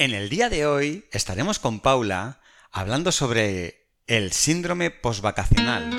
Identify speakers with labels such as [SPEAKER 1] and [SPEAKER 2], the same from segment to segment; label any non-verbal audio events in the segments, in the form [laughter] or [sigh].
[SPEAKER 1] En el día de hoy estaremos con Paula hablando sobre el síndrome posvacacional.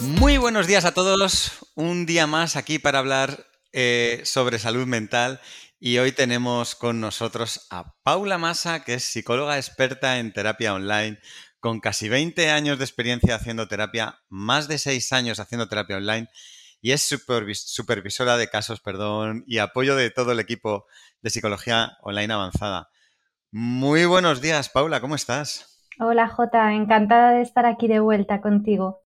[SPEAKER 1] Muy buenos días a todos, un día más aquí para hablar eh, sobre salud mental y hoy tenemos con nosotros a Paula Massa, que es psicóloga experta en terapia online, con casi 20 años de experiencia haciendo terapia, más de 6 años haciendo terapia online y es supervisora de casos, perdón, y apoyo de todo el equipo de psicología online avanzada. Muy buenos días, Paula, ¿cómo estás?
[SPEAKER 2] Hola, Jota, encantada de estar aquí de vuelta contigo.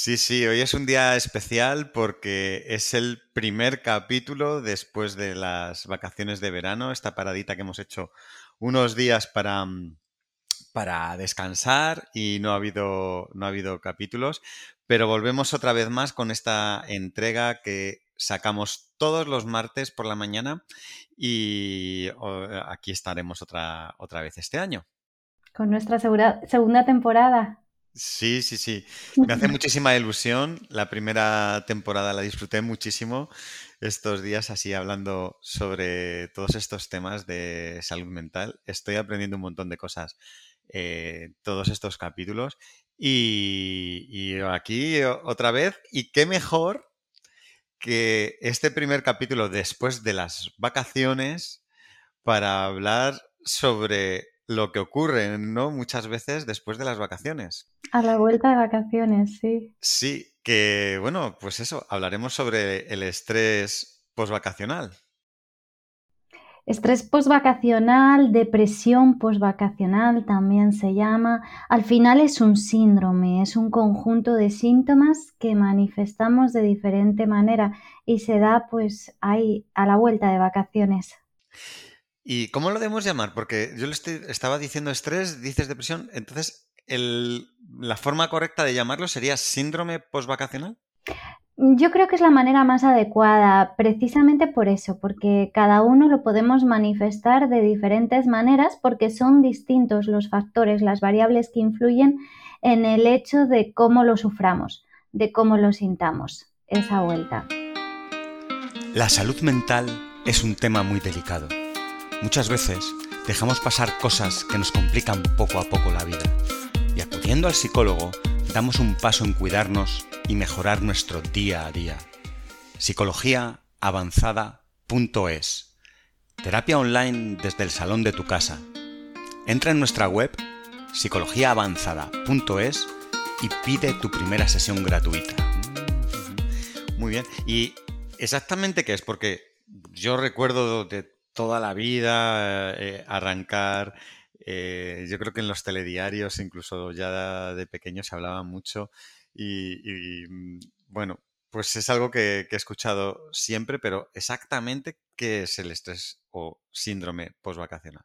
[SPEAKER 1] Sí, sí, hoy es un día especial porque es el primer capítulo después de las vacaciones de verano, esta paradita que hemos hecho unos días para, mm, para descansar y no ha, habido, no ha habido capítulos, pero volvemos otra vez más con esta entrega que sacamos todos los martes por la mañana y aquí estaremos otra, otra vez este año.
[SPEAKER 2] Con nuestra segunda temporada.
[SPEAKER 1] Sí, sí, sí. Me hace [laughs] muchísima ilusión. La primera temporada la disfruté muchísimo estos días así hablando sobre todos estos temas de salud mental. Estoy aprendiendo un montón de cosas eh, todos estos capítulos. Y, y aquí otra vez, y qué mejor que este primer capítulo después de las vacaciones para hablar sobre lo que ocurre, ¿no? Muchas veces después de las vacaciones.
[SPEAKER 2] A la vuelta de vacaciones, sí.
[SPEAKER 1] Sí, que bueno, pues eso, hablaremos sobre el estrés posvacacional.
[SPEAKER 2] Estrés posvacacional, depresión posvacacional también se llama. Al final es un síndrome, es un conjunto de síntomas que manifestamos de diferente manera y se da pues ahí a la vuelta de vacaciones.
[SPEAKER 1] ¿Y cómo lo debemos llamar? Porque yo le estaba diciendo estrés, dices depresión, entonces la forma correcta de llamarlo sería síndrome postvacacional.
[SPEAKER 2] Yo creo que es la manera más adecuada, precisamente por eso, porque cada uno lo podemos manifestar de diferentes maneras porque son distintos los factores, las variables que influyen en el hecho de cómo lo suframos, de cómo lo sintamos, esa vuelta.
[SPEAKER 1] La salud mental es un tema muy delicado Muchas veces dejamos pasar cosas que nos complican poco a poco la vida y acudiendo al psicólogo damos un paso en cuidarnos y mejorar nuestro día a día. Psicologiaavanzada.es Terapia online desde el salón de tu casa. Entra en nuestra web psicologiaavanzada.es y pide tu primera sesión gratuita. Muy bien. ¿Y exactamente qué es? Porque yo recuerdo de toda la vida, eh, arrancar. Eh, yo creo que en los telediarios, incluso ya de pequeño, se hablaba mucho. Y, mm, bueno, pues es algo que, he escuchado siempre, pero exactamente qué es el estrés o síndrome postvacacional.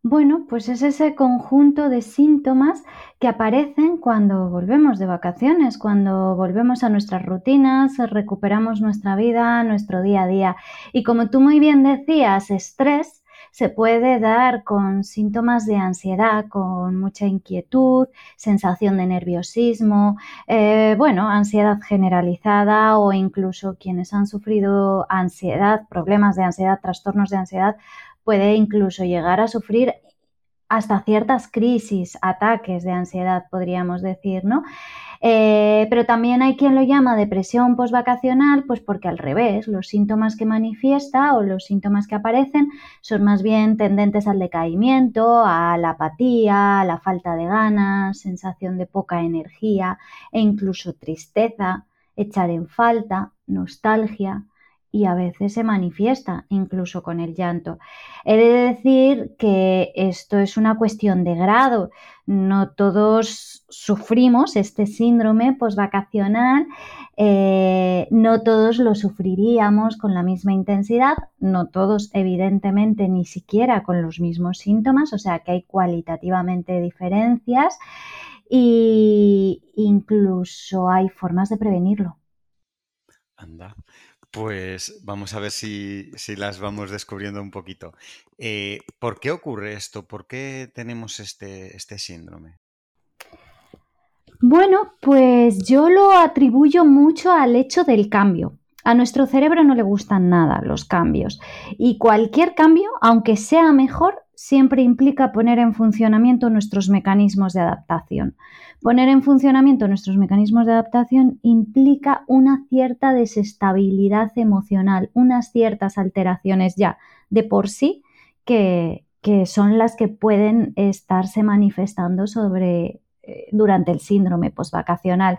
[SPEAKER 2] Bueno, pues es ese conjunto de síntomas que aparecen cuando volvemos de vacaciones, cuando volvemos a nuestras rutinas, recuperamos nuestra vida, nuestro día a día. Y como tú muy bien decías, estrés se puede dar con síntomas de ansiedad, con mucha inquietud, sensación de nerviosismo, eh, bueno, ansiedad generalizada o incluso quienes han sufrido ansiedad, problemas de ansiedad, trastornos de ansiedad, puede incluso llegar a sufrir hasta ciertas crisis, ataques de ansiedad, podríamos decir, ¿no? Eh, pero también hay quien lo llama depresión postvacacional, pues porque al revés, los síntomas que manifiesta o los síntomas que aparecen son más bien tendentes al decaimiento, a la apatía, a la falta de ganas, sensación de poca energía e incluso tristeza, echar en falta, nostalgia, y a veces se manifiesta incluso con el llanto. He de decir que esto es una cuestión de grado. No todos sufrimos este síndrome postvacacional, eh, no todos lo sufriríamos con la misma intensidad, no todos evidentemente ni siquiera con los mismos síntomas, o sea que hay cualitativamente diferencias e incluso hay formas de prevenirlo.
[SPEAKER 1] Anda. Pues vamos a ver si, las vamos descubriendo un poquito. Eh, ¿Por qué ocurre esto? ¿Por qué tenemos este, este síndrome?
[SPEAKER 2] Bueno, pues yo lo atribuyo mucho al hecho del cambio. A nuestro cerebro no le gustan nada los cambios y cualquier cambio, aunque sea mejor, siempre implica poner en funcionamiento nuestros mecanismos de adaptación. Poner en funcionamiento nuestros mecanismos de adaptación implica una cierta desestabilidad emocional, unas ciertas alteraciones ya de por sí que, son las que pueden estarse manifestando sobre, eh, durante el síndrome postvacacional.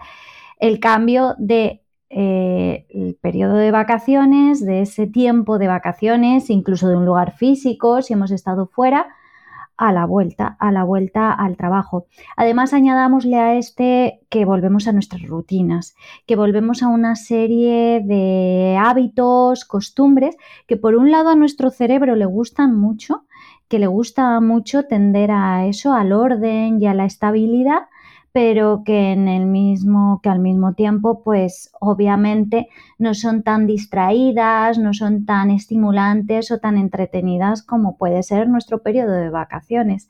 [SPEAKER 2] El cambio de eh, el periodo de vacaciones, de ese tiempo de vacaciones, incluso de un lugar físico, si hemos estado fuera, a la vuelta, a la vuelta al trabajo. Además, añadámosle a este que volvemos a nuestras rutinas, que volvemos a una serie de hábitos, costumbres, que por un lado a nuestro cerebro le gustan mucho, que le gusta mucho tender a eso, al orden y a la estabilidad, pero que en el mismo, que al mismo tiempo, pues obviamente no son tan distraídas, no son tan estimulantes o tan entretenidas como puede ser nuestro periodo de vacaciones.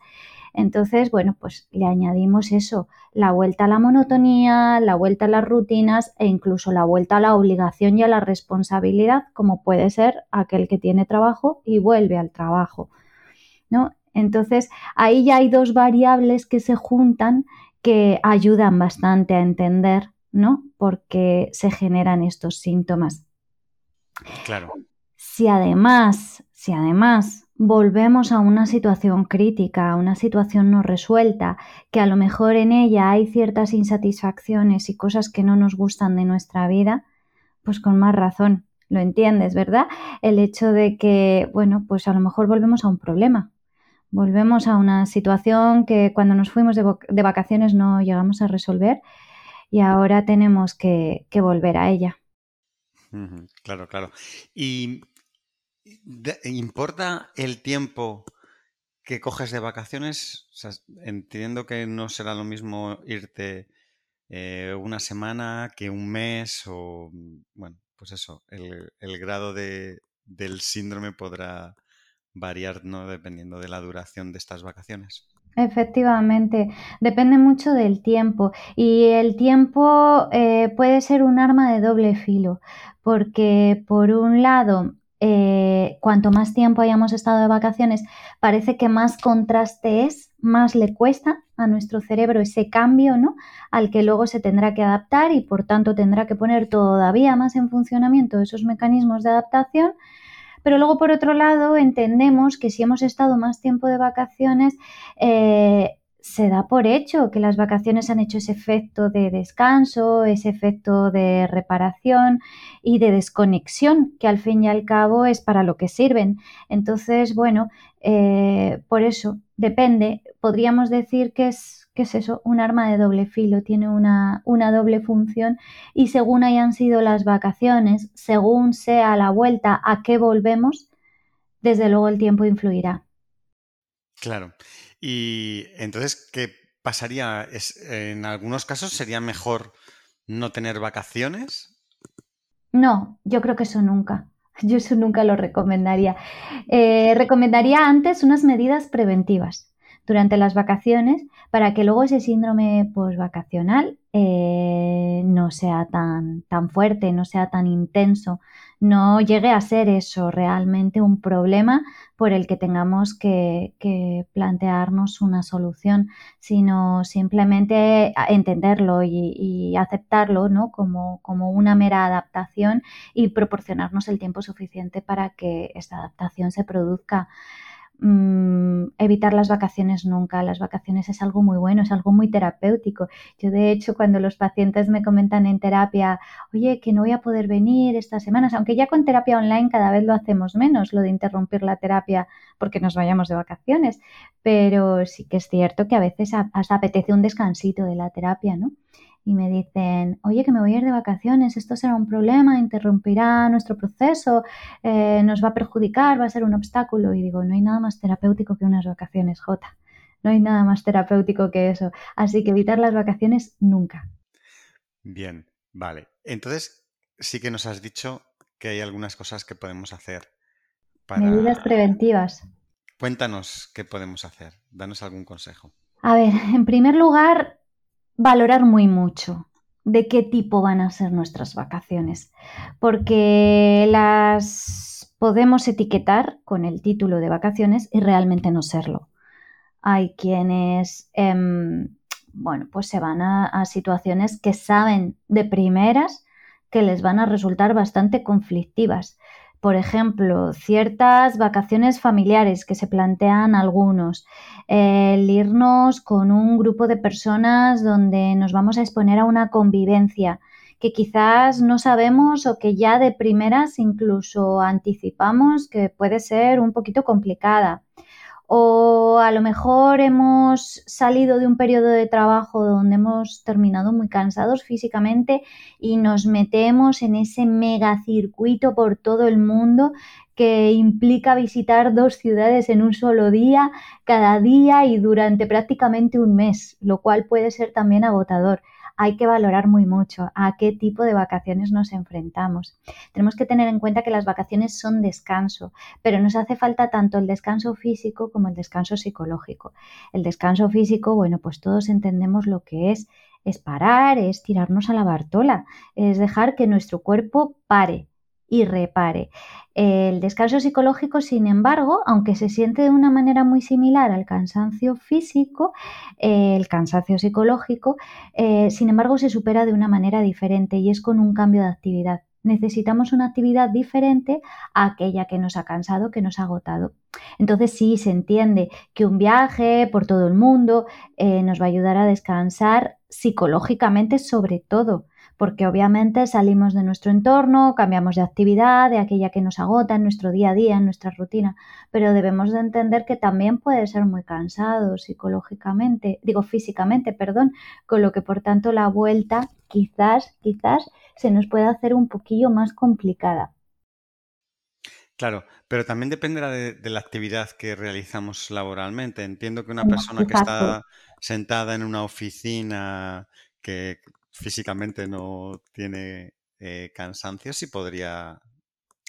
[SPEAKER 2] Entonces, bueno, pues le añadimos eso, la vuelta a la monotonía, la vuelta a las rutinas e incluso la vuelta a la obligación y a la responsabilidad, como puede ser aquel que tiene trabajo y vuelve al trabajo. ¿no? Entonces, ahí ya hay dos variables que se juntan que ayudan bastante a entender, ¿no? Por qué se generan estos síntomas.
[SPEAKER 1] Claro.
[SPEAKER 2] Si además, si además volvemos a una situación crítica, a una situación no resuelta, que a lo mejor en ella hay ciertas insatisfacciones y cosas que no nos gustan de nuestra vida, pues con más razón, lo entiendes, ¿verdad? El hecho de que, bueno, pues a lo mejor volvemos a un problema, Volvemos a una situación que cuando nos fuimos de, vacaciones no llegamos a resolver y ahora tenemos que, volver a ella.
[SPEAKER 1] Claro, claro. ¿Y importa el tiempo que coges de vacaciones? entiendo que no será lo mismo irte eh, una semana que un mes o, bueno, pues eso, el, el grado de, del síndrome podrá variar, ¿no? Dependiendo de la duración de estas vacaciones.
[SPEAKER 2] Efectivamente, depende mucho del tiempo y el tiempo eh, puede ser un arma de doble filo, porque por un lado, eh, cuanto más tiempo hayamos estado de vacaciones, parece que más contraste es, más le cuesta a nuestro cerebro ese cambio, ¿no? Al que luego se tendrá que adaptar y por tanto tendrá que poner todavía más en funcionamiento esos mecanismos de adaptación pero luego, por otro lado, entendemos que si hemos estado más tiempo de vacaciones, eh, se da por hecho que las vacaciones han hecho ese efecto de descanso, ese efecto de reparación y de desconexión, que al fin y al cabo es para lo que sirven. Entonces, bueno, eh, por eso depende. Podríamos decir que es ¿qué es eso? Un arma de doble filo, tiene una, una, doble función y según hayan sido las vacaciones, según sea la vuelta a qué volvemos, desde luego el tiempo influirá.
[SPEAKER 1] Claro. Y entonces, ¿qué pasaría? Es, en algunos casos sería mejor no tener vacaciones.
[SPEAKER 2] No, yo creo que eso nunca. [laughs] Yo eso nunca lo recomendaría. Eh, recomendaría antes unas medidas preventivas durante las vacaciones para que luego ese síndrome postvacacional eh, no sea tan, tan fuerte, no sea tan intenso, no llegue a ser eso realmente un problema por el que tengamos que, plantearnos una solución, sino simplemente entenderlo y, aceptarlo ¿no? como, como una mera adaptación y proporcionarnos el tiempo suficiente para que esta adaptación se produzca. Mm, evitar las vacaciones nunca. Las vacaciones es algo muy bueno, es algo muy terapéutico. Yo, de hecho, cuando los pacientes me comentan en terapia, oye, que no voy a poder venir estas semanas, aunque ya con terapia online cada vez lo hacemos menos, lo de interrumpir la terapia porque nos vayamos de vacaciones, pero sí que es cierto que a veces hasta apetece un descansito de la terapia, ¿no? Y me dicen, oye, que me voy a ir de vacaciones, esto será un problema, interrumpirá nuestro proceso, eh, nos va a perjudicar, va a ser un obstáculo. Y digo, no hay nada más terapéutico que unas vacaciones, Jota. No hay nada más terapéutico que eso. Así que evitar las vacaciones nunca.
[SPEAKER 1] Bien, vale. Entonces, sí que nos has dicho que hay algunas cosas que podemos hacer
[SPEAKER 2] para... Medidas preventivas.
[SPEAKER 1] Cuéntanos qué podemos hacer. Danos algún consejo.
[SPEAKER 2] A ver, [laughs] en primer lugar, valorar muy mucho de qué tipo van a ser nuestras vacaciones, porque las podemos etiquetar con el título de vacaciones y realmente no serlo. Hay quienes, em, bueno, pues se van a situaciones que saben de primeras que les van a resultar bastante conflictivas por ejemplo, ciertas vacaciones familiares que se plantean algunos, el irnos con un grupo de personas donde nos vamos a exponer a una convivencia que quizás no sabemos o que ya de primeras incluso anticipamos que puede ser un poquito complicada o a lo mejor hemos salido de un periodo de trabajo donde hemos terminado muy cansados físicamente y nos metemos en ese megacircuito por todo el mundo que implica visitar dos ciudades en un solo día, cada día y durante prácticamente un mes, lo cual puede ser también agotador hay que valorar muy mucho a qué tipo de vacaciones nos enfrentamos. Tenemos que tener en cuenta que las vacaciones son descanso, pero nos hace falta tanto el descanso físico como el descanso psicológico. El descanso físico, bueno, pues todos entendemos lo que es. Es parar, es tirarnos a la bartola, es dejar que nuestro cuerpo pare, y repare. El descanso psicológico, sin embargo, aunque se siente de una manera muy similar al cansancio físico, el cansancio psicológico, eh, sin embargo, se supera de una manera diferente y es con un cambio de actividad. Necesitamos una actividad diferente a aquella que nos ha cansado, que nos ha agotado. Entonces sí, se entiende que un viaje por todo el mundo eh, nos va a ayudar a descansar psicológicamente sobre todo porque obviamente salimos de nuestro entorno, cambiamos de actividad, de aquella que nos agota en nuestro día a día, en nuestra rutina, pero debemos de entender que también puede ser muy cansado psicológicamente, digo físicamente, perdón, con lo que por tanto la vuelta quizás, quizás se nos puede hacer un poquillo más complicada.
[SPEAKER 1] Claro, pero también dependerá de, la actividad que realizamos laboralmente. Entiendo que una persona que está sentada en una oficina que físicamente no tiene eh, cansancio, sí podría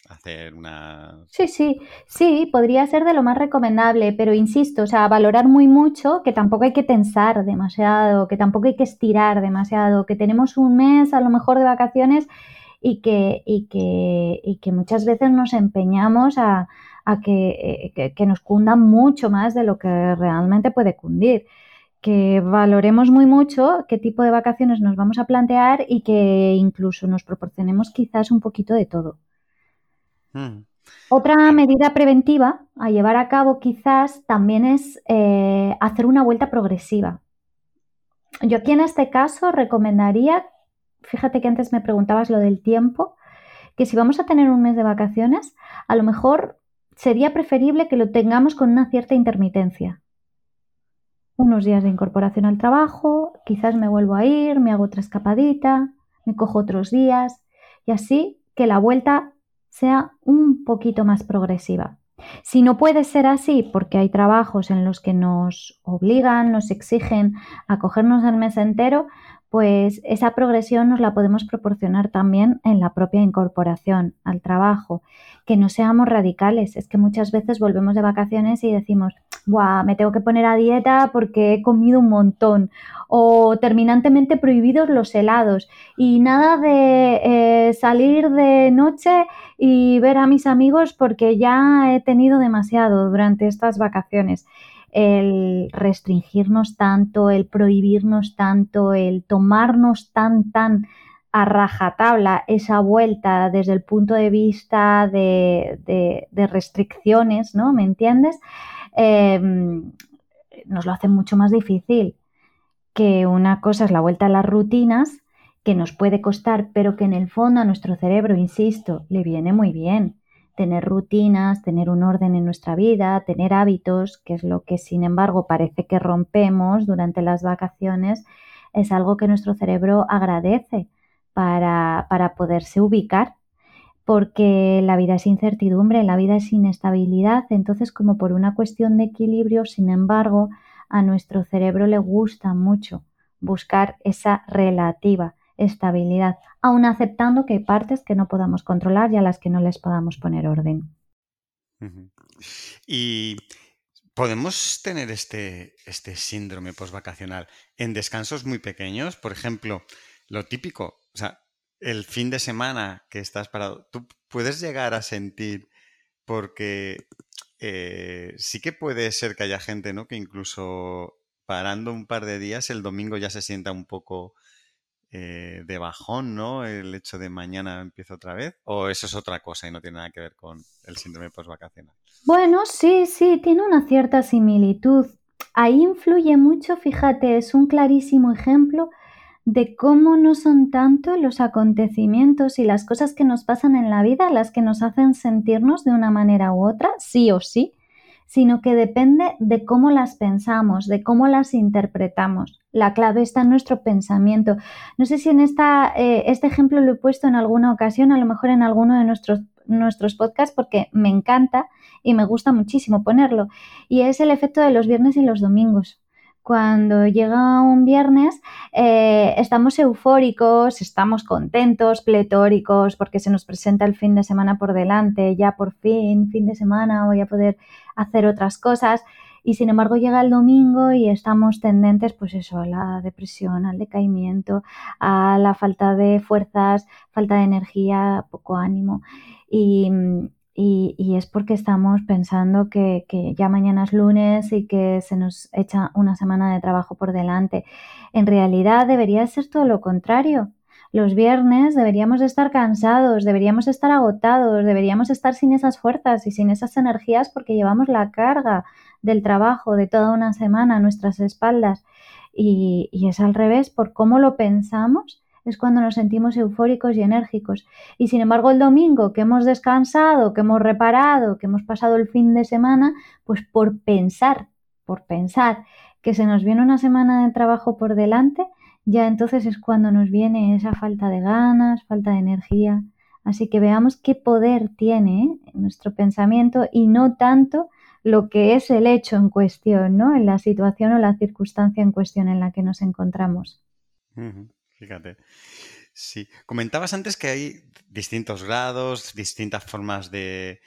[SPEAKER 1] hacer una...
[SPEAKER 2] Sí, sí, sí, podría ser de lo más recomendable, pero insisto, o sea, valorar muy mucho, que tampoco hay que tensar demasiado, que tampoco hay que estirar demasiado, que tenemos un mes a lo mejor de vacaciones y que, y que, y que muchas veces nos empeñamos a, a que, eh, que, que nos cundan mucho más de lo que realmente puede cundir que valoremos muy mucho qué tipo de vacaciones nos vamos a plantear y que incluso nos proporcionemos quizás un poquito de todo. Mm. Otra medida preventiva a llevar a cabo quizás también es eh, hacer una vuelta progresiva. Yo aquí en este caso recomendaría, fíjate que antes me preguntabas lo del tiempo, que si vamos a tener un mes de vacaciones, a lo mejor sería preferible que lo tengamos con una cierta intermitencia unos días de incorporación al trabajo, quizás me vuelvo a ir, me hago otra escapadita, me cojo otros días y así que la vuelta sea un poquito más progresiva. Si no puede ser así, porque hay trabajos en los que nos obligan, nos exigen a cogernos el mes entero, pues esa progresión nos la podemos proporcionar también en la propia incorporación al trabajo. Que no seamos radicales, es que muchas veces volvemos de vacaciones y decimos, Buah, me tengo que poner a dieta porque he comido un montón, o terminantemente prohibidos los helados, y nada de eh, salir de noche y ver a mis amigos porque ya he tenido demasiado durante estas vacaciones el restringirnos tanto, el prohibirnos tanto, el tomarnos tan, tan a rajatabla esa vuelta desde el punto de vista de, restricciones, ¿no? ¿Me entiendes? Em, nos lo hace mucho más difícil que una cosa es la vuelta a las rutinas que nos puede costar, pero que en el fondo a nuestro cerebro, insisto, le viene muy bien tener rutinas, tener un orden en nuestra vida, tener hábitos, que es lo que sin embargo parece que rompemos durante las vacaciones, es algo que nuestro cerebro agradece para, para poderse ubicar, porque la vida es incertidumbre, la vida es inestabilidad, entonces como por una cuestión de equilibrio, sin embargo, a nuestro cerebro le gusta mucho buscar esa relativa estabilidad, aun aceptando que hay partes que no podamos controlar y a las que no les podamos poner orden.
[SPEAKER 1] Y podemos tener este, este síndrome postvacacional en descansos muy pequeños, por ejemplo, lo típico, o sea, el fin de semana que estás parado, tú puedes llegar a sentir porque eh, sí que puede ser que haya gente, ¿no? Que incluso parando un par de días, el domingo ya se sienta un poco eh, de bajón, ¿no? El hecho de mañana empieza otra vez. ¿O eso es otra cosa y no tiene nada que ver con el síndrome postvacacional?
[SPEAKER 2] Bueno, sí, sí, tiene una cierta similitud. Ahí influye mucho, fíjate, es un clarísimo ejemplo de cómo no son tanto los acontecimientos y las cosas que nos pasan en la vida las que nos hacen sentirnos de una manera u otra, sí o sí, sino que depende de cómo las pensamos, de cómo las interpretamos. La clave está en nuestro pensamiento. No sé si en esta, eh, este ejemplo lo he puesto en alguna ocasión, a lo mejor en alguno de nuestros, nuestros podcasts, porque me encanta y me gusta muchísimo ponerlo. Y es el efecto de los viernes y los domingos cuando llega un viernes eh, estamos eufóricos, estamos contentos, pletóricos, porque se nos presenta el fin de semana por delante, ya por fin, fin de semana, voy a poder hacer otras cosas. Y sin embargo llega el domingo y estamos tendentes, pues eso, a la depresión, al decaimiento, a la falta de fuerzas, falta de energía, poco ánimo. Y, y, es porque estamos pensando que, ya mañana es lunes y que se nos echa una semana de trabajo por delante. En realidad debería ser todo lo contrario. Los viernes deberíamos estar cansados, deberíamos estar agotados, deberíamos estar sin esas fuerzas y sin esas energías porque llevamos la carga del trabajo de toda una semana a nuestras espaldas. y es al revés, por cómo lo pensamos es cuando nos sentimos eufóricos y enérgicos. Y sin embargo el domingo que hemos descansado, que hemos reparado, que hemos pasado el fin de semana, pues por pensar, por pensar que se nos viene una semana de trabajo por delante, ya entonces es cuando nos viene esa falta de ganas, falta de energía. Así que veamos qué poder tiene ¿eh? nuestro pensamiento y no tanto lo que es el hecho en cuestión, ¿no? En la situación o la circunstancia en cuestión en la que nos encontramos.
[SPEAKER 1] Fíjate. Sí. Comentabas antes que hay distintos grados, distintas formas de,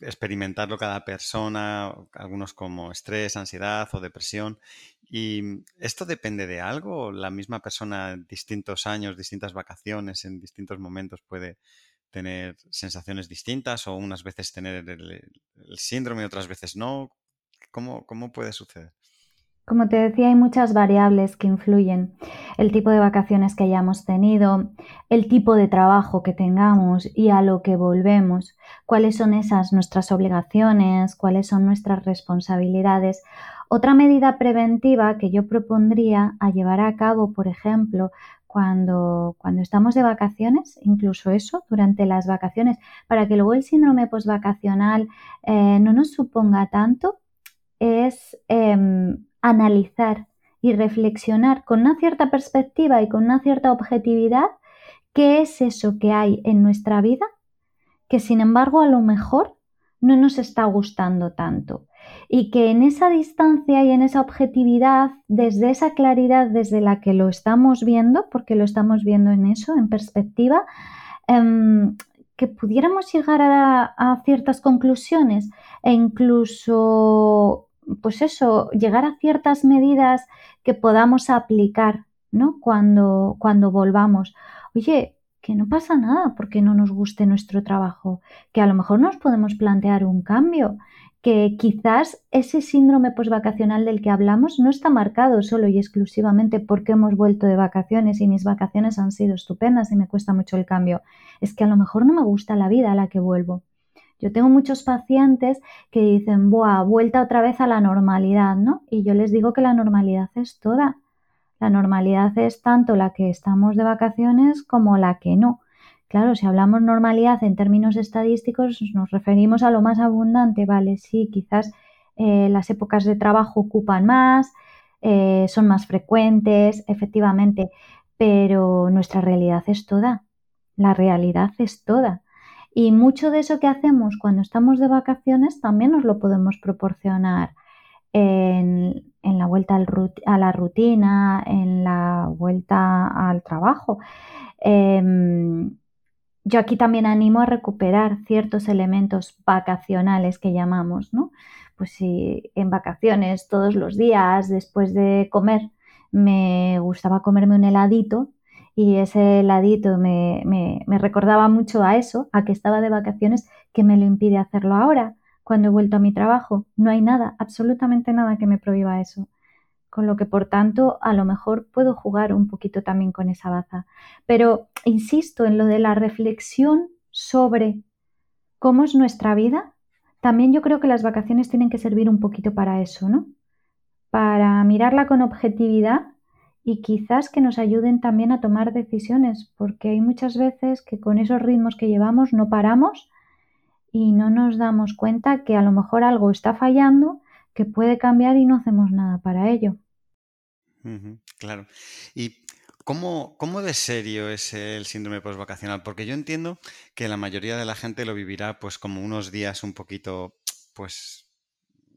[SPEAKER 1] experimentarlo cada persona, algunos como estrés, ansiedad o depresión. ¿Y esto depende de algo? ¿La misma persona en distintos años, distintas vacaciones, en distintos momentos puede tener sensaciones distintas o unas veces tener el, síndrome y otras veces no? ¿Cómo, cómo puede suceder?
[SPEAKER 2] Como te decía, hay muchas variables que influyen. El tipo de vacaciones que hayamos tenido, el tipo de trabajo que tengamos y a lo que volvemos, cuáles son esas nuestras obligaciones, cuáles son nuestras responsabilidades. Otra medida preventiva que yo propondría a llevar a cabo, por ejemplo, cuando, cuando estamos de vacaciones, incluso eso, durante las vacaciones, para que luego el síndrome postvacacional eh, no nos suponga tanto, es em, analizar y reflexionar con una cierta perspectiva y con una cierta objetividad qué es eso que hay en nuestra vida que sin embargo a lo mejor no nos está gustando tanto. Y que en esa distancia y en esa objetividad, desde esa claridad desde la que lo estamos viendo, porque lo estamos viendo en eso, en perspectiva, em, que pudiéramos llegar a, a, ciertas conclusiones e incluso pues eso, llegar a ciertas medidas que podamos aplicar, ¿no? Cuando, cuando volvamos. Oye, que no pasa nada porque no nos guste nuestro trabajo, que a lo mejor nos podemos plantear un cambio, que quizás ese síndrome postvacacional del que hablamos no está marcado solo y exclusivamente porque hemos vuelto de vacaciones y mis vacaciones han sido estupendas y me cuesta mucho el cambio. Es que a lo mejor no me gusta la vida a la que vuelvo. Yo tengo muchos pacientes que dicen, ¡buah! Vuelta otra vez a la normalidad, ¿no? Y yo les digo que la normalidad es toda. La normalidad es tanto la que estamos de vacaciones como la que no. Claro, si hablamos normalidad en términos estadísticos, nos referimos a lo más abundante, ¿vale? Sí, quizás eh, las épocas de trabajo ocupan más, eh, son más frecuentes, efectivamente, pero nuestra realidad es toda. La realidad es toda. Y mucho de eso que hacemos cuando estamos de vacaciones también nos lo podemos proporcionar en, la vuelta a la rutina, en la vuelta al trabajo. Em, yo aquí también animo a recuperar ciertos elementos vacacionales que llamamos, ¿no? Pues si en vacaciones todos los días después de comer me gustaba comerme un heladito y ese heladito me, me recordaba mucho a eso, a que estaba de vacaciones, que me lo impide hacerlo ahora cuando he vuelto a mi trabajo. No hay nada, absolutamente nada que me prohíba eso con lo que por tanto a lo mejor puedo jugar un poquito también con esa baza. Pero insisto en lo de la reflexión sobre cómo es nuestra vida. También yo creo que las vacaciones tienen que servir un poquito para eso, ¿no? Para mirarla con objetividad y quizás que nos ayuden también a tomar decisiones, porque hay muchas veces que con esos ritmos que llevamos no paramos y no nos damos cuenta que a lo mejor algo está fallando, que puede cambiar y no hacemos nada para ello
[SPEAKER 1] claro. ¿Y cómo, cómo de serio es el síndrome postvacacional? Porque yo entiendo que la mayoría de la gente lo vivirá pues como unos días un poquito pues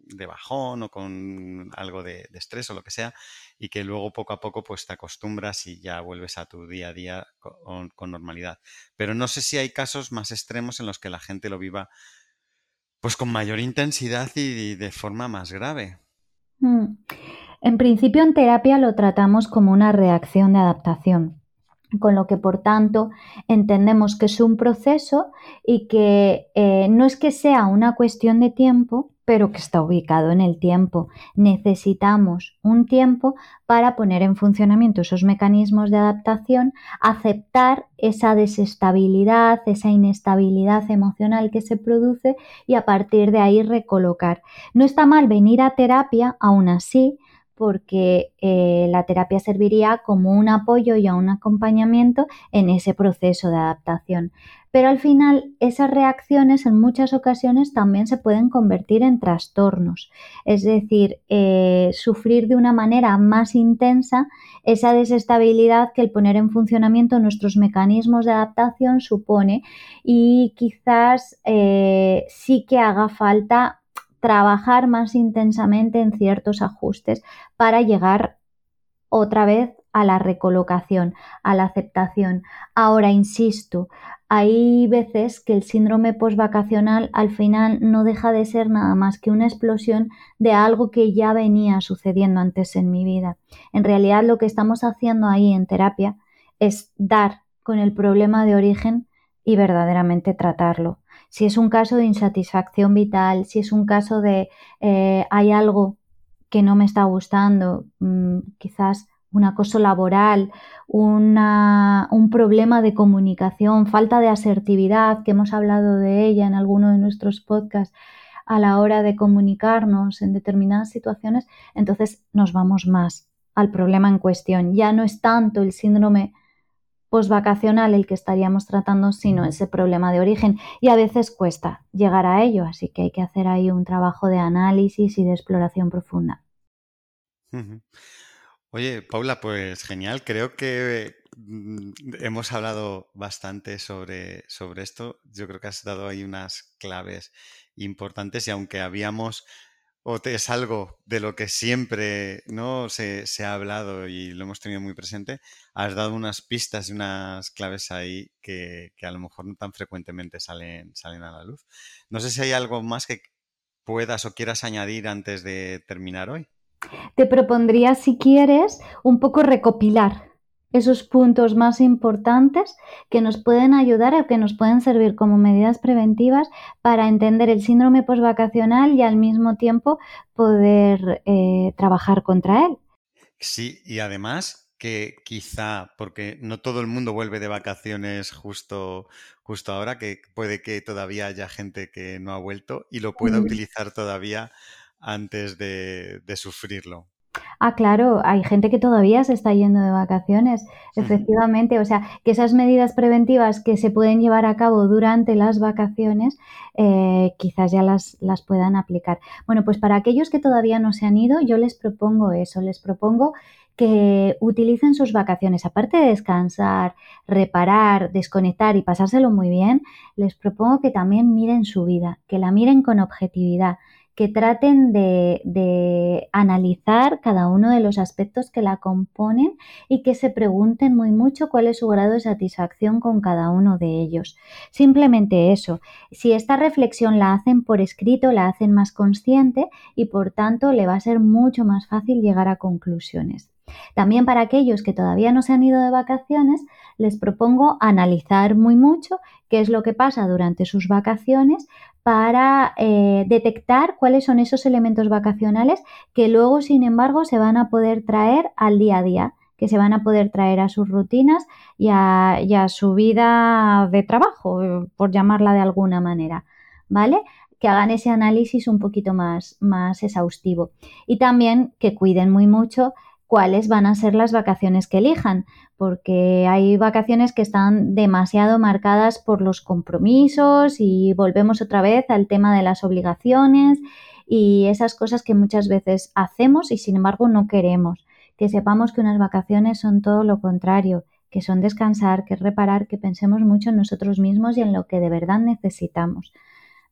[SPEAKER 1] de bajón o con algo de, estrés o lo que sea y que luego poco a poco pues te acostumbras y ya vuelves a tu día a día con, normalidad. Pero no sé si hay casos más extremos en los que la gente lo viva pues con mayor intensidad y de forma más grave.
[SPEAKER 2] Mm. En principio en terapia lo tratamos como una reacción de adaptación, con lo que por tanto entendemos que es un proceso y que eh, no es que sea una cuestión de tiempo, pero que está ubicado en el tiempo. Necesitamos un tiempo para poner en funcionamiento esos mecanismos de adaptación, aceptar esa desestabilidad, esa inestabilidad emocional que se produce y a partir de ahí recolocar. No está mal venir a terapia, aún así, porque eh, la terapia serviría como un apoyo y un acompañamiento en ese proceso de adaptación. Pero al final esas reacciones en muchas ocasiones también se pueden convertir en trastornos, es decir, eh, sufrir de una manera más intensa esa desestabilidad que el poner en funcionamiento nuestros mecanismos de adaptación supone y quizás eh, sí que haga falta trabajar más intensamente en ciertos ajustes para llegar otra vez a la recolocación, a la aceptación. Ahora, insisto, hay veces que el síndrome postvacacional al final no deja de ser nada más que una explosión de algo que ya venía sucediendo antes en mi vida. En realidad lo que estamos haciendo ahí en terapia es dar con el problema de origen y verdaderamente tratarlo si es un caso de insatisfacción vital, si es un caso de eh, hay algo que no me está gustando, mm, quizás un acoso laboral, un problema de comunicación, falta de asertividad, que hemos hablado de ella en alguno de nuestros podcasts a la hora de comunicarnos en determinadas situaciones, entonces nos vamos más al problema en cuestión. Ya no es tanto el síndrome postvacacional el que estaríamos tratando, sino ese problema de origen. Y a veces cuesta llegar a ello, así que hay que hacer ahí un trabajo de análisis y de exploración profunda.
[SPEAKER 1] Oye, Paula, pues genial. Creo que mm, hemos hablado bastante sobre, sobre esto. Yo creo que has dado ahí unas claves importantes y aunque habíamos o es algo de lo que siempre ¿no? Se, ha hablado y lo hemos tenido muy presente, has dado unas pistas y unas claves ahí que, a lo mejor no tan frecuentemente salen, salen a la luz. No sé si hay algo más que puedas o quieras añadir antes de terminar hoy.
[SPEAKER 2] Te propondría, si quieres, un poco recopilar esos puntos más importantes que nos pueden ayudar o que nos pueden servir como medidas preventivas para entender el síndrome postvacacional y al mismo tiempo poder eh, trabajar contra él.
[SPEAKER 1] Sí, y además que quizá, porque no todo el mundo vuelve de vacaciones justo, justo ahora, que puede que todavía haya gente que no ha vuelto y lo pueda utilizar todavía antes de sufrirlo.
[SPEAKER 2] Ah, claro, hay gente que todavía se está yendo de vacaciones, efectivamente. O sea, que esas medidas preventivas que se pueden llevar a cabo durante las vacaciones, eh, quizás ya las, las puedan aplicar. Bueno, pues para aquellos que todavía no se han ido, yo les propongo eso, les propongo que utilicen sus vacaciones, aparte de descansar, reparar, desconectar y pasárselo muy bien, les propongo que también miren su vida, que la miren con objetividad, que traten de, analizar cada uno de los aspectos que la componen y que se pregunten muy mucho cuál es su grado de satisfacción con cada uno de ellos. Simplemente eso. Si esta reflexión la hacen por escrito, la hacen más consciente y por tanto le va a ser mucho más fácil llegar a conclusiones. También para aquellos que todavía no se han ido de vacaciones, les propongo analizar muy mucho qué es lo que pasa durante sus vacaciones para eh, detectar cuáles son esos elementos vacacionales que luego, sin embargo, se van a poder traer al día a día, que se van a poder traer a sus rutinas y a, y a su vida de trabajo, por llamarla de alguna manera. ¿Vale? que hagan ese análisis un poquito más, más exhaustivo y también que cuiden muy mucho cuáles van a ser las vacaciones que elijan, porque hay vacaciones que están demasiado marcadas por los compromisos y volvemos otra vez al tema de las obligaciones y esas cosas que muchas veces hacemos y sin embargo no queremos. Que sepamos que unas vacaciones son todo lo contrario, que son descansar, que reparar, que pensemos mucho en nosotros mismos y en lo que de verdad necesitamos.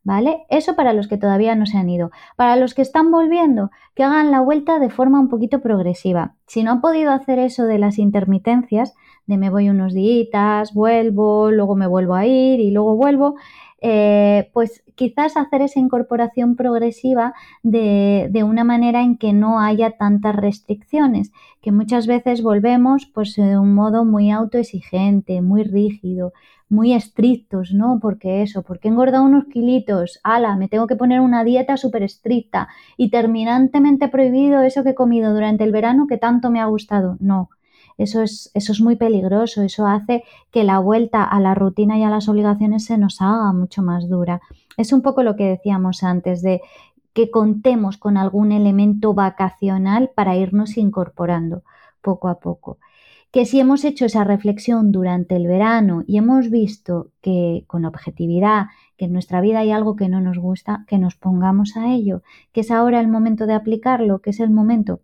[SPEAKER 2] ¿Vale? Eso para los que todavía no se han ido. Para los que están volviendo, que hagan la vuelta de forma un poquito progresiva. Si no han podido hacer eso de las intermitencias, de me voy unos días, vuelvo, luego me vuelvo a ir y luego vuelvo, eh, pues quizás hacer esa incorporación progresiva de, de, una manera en que no haya tantas restricciones, que muchas veces volvemos pues de un modo muy autoexigente, muy rígido, muy estrictos, ¿no? Porque eso, porque he engordado unos kilitos, ala, me tengo que poner una dieta súper estricta y terminantemente prohibido eso que he comido durante el verano que tanto me ha gustado. No, eso es, eso es muy peligroso, eso hace que la vuelta a la rutina y a las obligaciones se nos haga mucho más dura. Es un poco lo que decíamos antes de que contemos con algún elemento vacacional para irnos incorporando poco a poco que si hemos hecho esa reflexión durante el verano y hemos visto que con objetividad, que en nuestra vida hay algo que no nos gusta, que nos pongamos a ello, que es ahora el momento de aplicarlo, que es el momento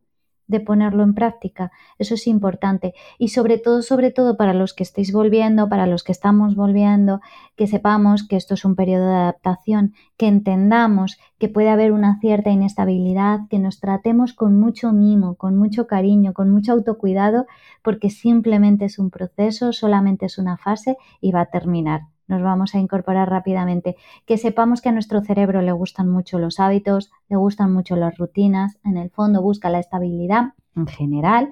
[SPEAKER 2] de ponerlo en práctica. Eso es importante. Y sobre todo, sobre todo para los que estéis volviendo, para los que estamos volviendo, que sepamos que esto es un periodo de adaptación, que entendamos que puede haber una cierta inestabilidad, que nos tratemos con mucho mimo, con mucho cariño, con mucho autocuidado, porque simplemente es un proceso, solamente es una fase y va a terminar nos vamos a incorporar rápidamente. Que sepamos que a nuestro cerebro le gustan mucho los hábitos, le gustan mucho las rutinas, en el fondo busca la estabilidad en general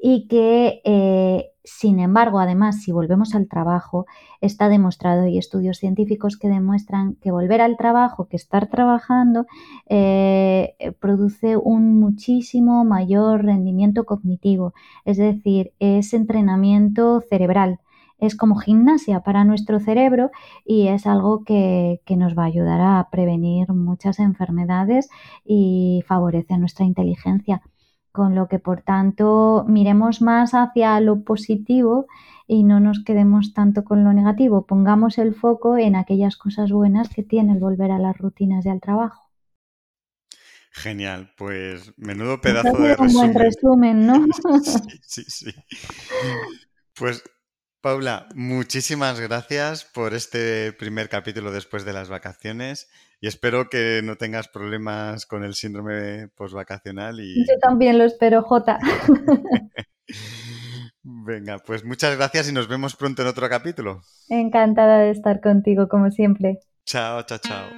[SPEAKER 2] y que, eh, sin embargo, además, si volvemos al trabajo, está demostrado y estudios científicos que demuestran que volver al trabajo, que estar trabajando, eh, produce un muchísimo mayor rendimiento cognitivo, es decir, es entrenamiento cerebral es como gimnasia para nuestro cerebro y es algo que, nos va a ayudar a prevenir muchas enfermedades y favorece nuestra inteligencia. Con lo que, por tanto, miremos más hacia lo positivo y no nos quedemos tanto con lo negativo. Pongamos el foco en aquellas cosas buenas que tiene el volver a las rutinas y al trabajo.
[SPEAKER 1] Genial, pues menudo pedazo de
[SPEAKER 2] resumen. Un buen resumen, ¿no? [laughs]
[SPEAKER 1] sí, sí, sí. [laughs] Pues Paula, muchísimas gracias por este primer capítulo después de las vacaciones y espero que no tengas problemas con el síndrome postvacacional. Y...
[SPEAKER 2] Yo también lo espero, Jota. [laughs]
[SPEAKER 1] Venga, pues muchas gracias y nos vemos pronto en otro capítulo.
[SPEAKER 2] Encantada de estar contigo, como siempre.
[SPEAKER 1] Chao, chao, chao.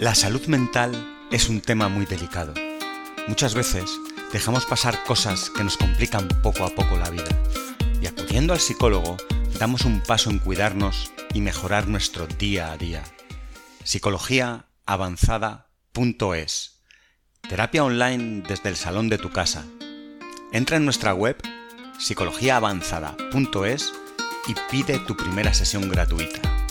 [SPEAKER 3] La salud mental es un tema muy delicado. Muchas veces dejamos pasar cosas que nos complican poco a poco la vida y acudiendo al psicólogo damos un paso en cuidarnos y mejorar nuestro día a día. Psicologiaavanzada.es Terapia online desde el salón de tu casa. Entra en nuestra web psicologiaavanzada.es y pide tu primera sesión gratuita.